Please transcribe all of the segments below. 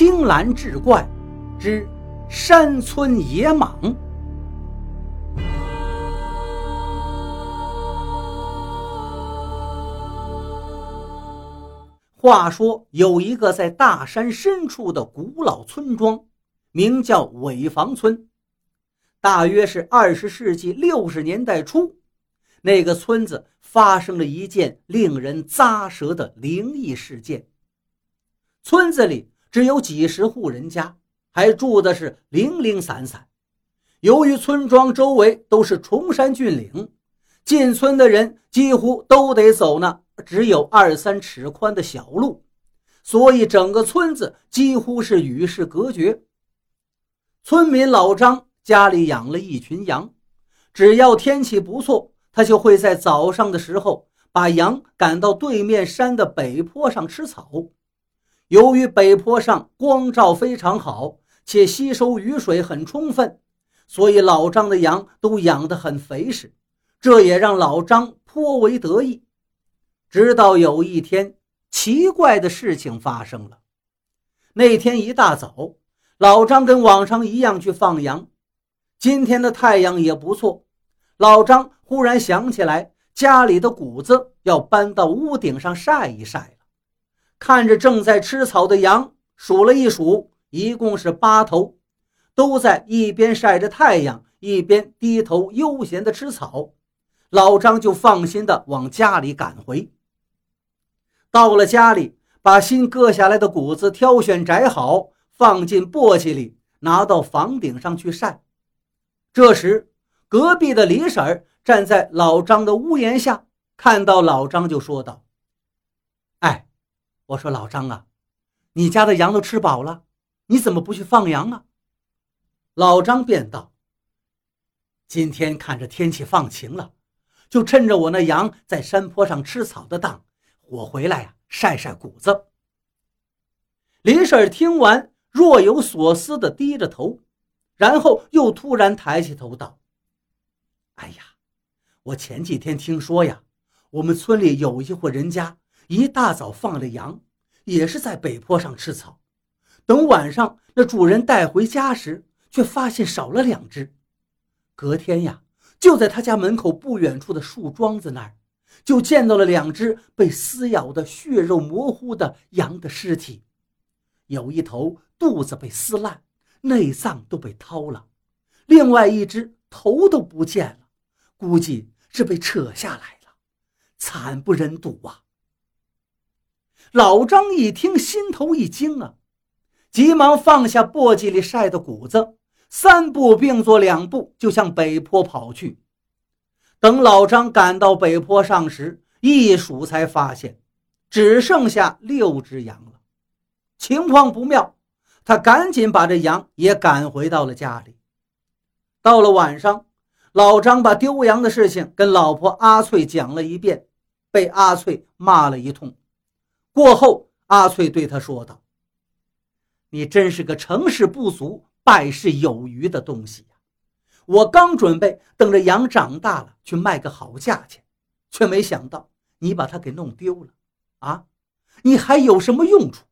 青蓝志怪之山村野蟒。话说，有一个在大山深处的古老村庄，名叫尾房村。大约是二十世纪六十年代初，那个村子发生了一件令人咂舌的灵异事件。村子里只有几十户人家，还住的是零零散散。由于村庄周围都是崇山峻岭，进村的人几乎都得走那只有二三尺宽的小路，所以整个村子几乎是与世隔绝。村民老张家里养了一群羊，只要天气不错，他就会在早上的时候把羊赶到对面山的北坡上吃草。由于北坡上光照非常好，且吸收雨水很充分，所以老张的羊都养得很肥实，这也让老张颇为得意。直到有一天，奇怪的事情发生了。那天一大早，老张跟往常一样去放羊。今天的太阳也不错，老张忽然想起来家里的谷子要搬到屋顶上晒一晒。看着正在吃草的羊，数了一数，一共是八头，都在一边晒着太阳，一边低头悠闲地吃草。老张就放心地往家里赶回。到了家里，把新割下来的谷子挑选摘好，放进簸箕里，拿到房顶上去晒。这时，隔壁的李婶站在老张的屋檐下，看到老张就说道：“，我说老张啊，你家的羊都吃饱了，你怎么不去放羊啊？”老张便道：“今天看着天气放晴了，就趁着我那羊在山坡上吃草的当。”我回来呀，晒晒谷子。李婶听完，若有所思地低着头，然后又突然抬起头道：“哎呀，我前几天听说呀，我们村里有一户人家，一大早放了羊，也是在北坡上吃草。等晚上那主人带回家时，却发现少了两只。隔天呀，就在他家门口不远处的树桩子那儿。”就见到了两只被撕咬的血肉模糊的羊的尸体，有一头肚子被撕烂，内脏都被掏了，另外一只头都不见了，估计是被扯下来了，惨不忍睹啊！老张一听，心头一惊啊，急忙放下簸箕里晒的谷子，三步并作两步就向北坡跑去。等老张赶到北坡上时，一数才发现，只剩下六只羊了。情况不妙，他赶紧把这羊也赶回到了家里。到了晚上，老张把丢羊的事情跟老婆阿翠讲了一遍，被阿翠骂了一通。过后，阿翠对他说道：“你真是个成事不足败事有余的东西呀。”我刚准备等着羊长大了去卖个好价钱，却没想到你把它给弄丢了，啊！你还有什么用处？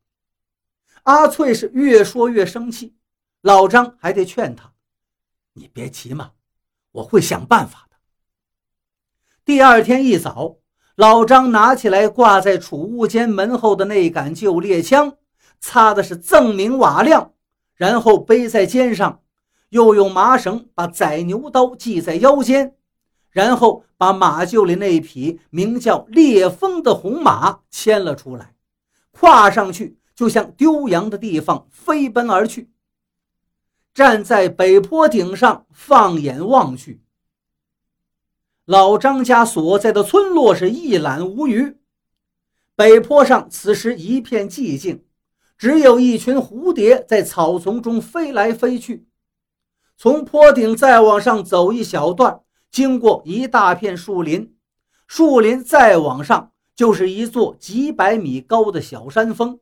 阿翠是越说越生气，老张还得劝他：“你别急嘛，我会想办法的。”第二天一早，老张拿起来挂在储物间门后的那杆旧猎枪，擦的是锃明瓦亮，然后背在肩上。又用麻绳把宰牛刀系在腰间，然后把马厩里那匹名叫烈风的红马牵了出来，跨上去就向丢羊的地方飞奔而去。站在北坡顶上，放眼望去，老张家所在的村落是一览无余。北坡上此时一片寂静，只有一群蝴蝶在草丛中飞来飞去。从坡顶再往上走一小段，经过一大片树林，树林再往上就是一座几百米高的小山峰。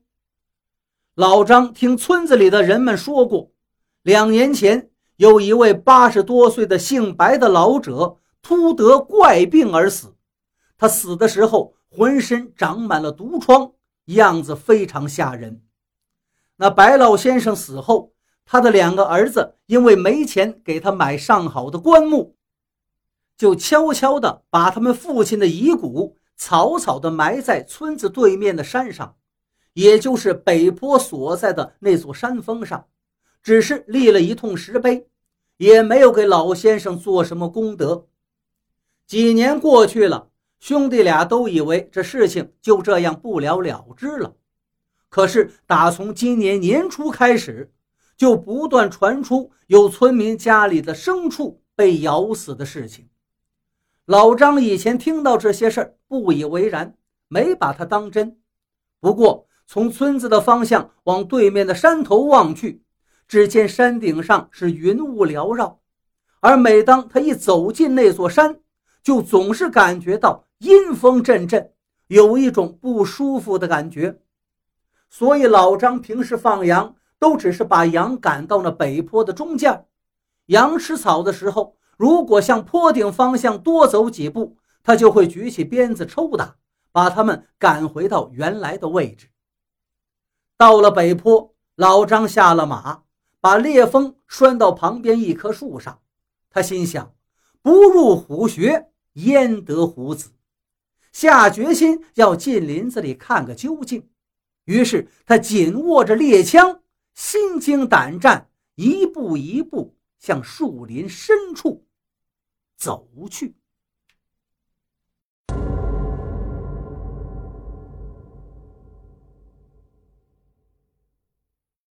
老张听村子里的人们说过，两年前有一位八十多岁的姓白的老者突得怪病而死，他死的时候浑身长满了毒疮，样子非常吓人。那白老先生死后，他的两个儿子因为没钱给他买上好的棺木，就悄悄地把他们父亲的遗骨草草地埋在村子对面的山上，也就是北坡所在的那座山峰上，只是立了一通石碑，也没有给老先生做什么功德。几年过去了，兄弟俩都以为这事情就这样不了了之了。可是打从今年年初开始，就不断传出有村民家里的牲畜被咬死的事情。老张以前听到这些事儿不以为然，没把他当真。不过从村子的方向往对面的山头望去，只见山顶上是云雾缭绕，而每当他一走进那座山，就总是感觉到阴风阵阵，有一种不舒服的感觉。所以老张平时放羊都只是把羊赶到那北坡的中间，羊吃草的时候，如果向坡顶方向多走几步，他就会举起鞭子抽打，把它们赶回到原来的位置。到了北坡，老张下了马，把烈风拴到旁边一棵树上，他心想：不入虎穴。焉得虎子？下决心要进林子里看个究竟。于是他紧握着猎枪，心惊胆战，一步一步向树林深处走去。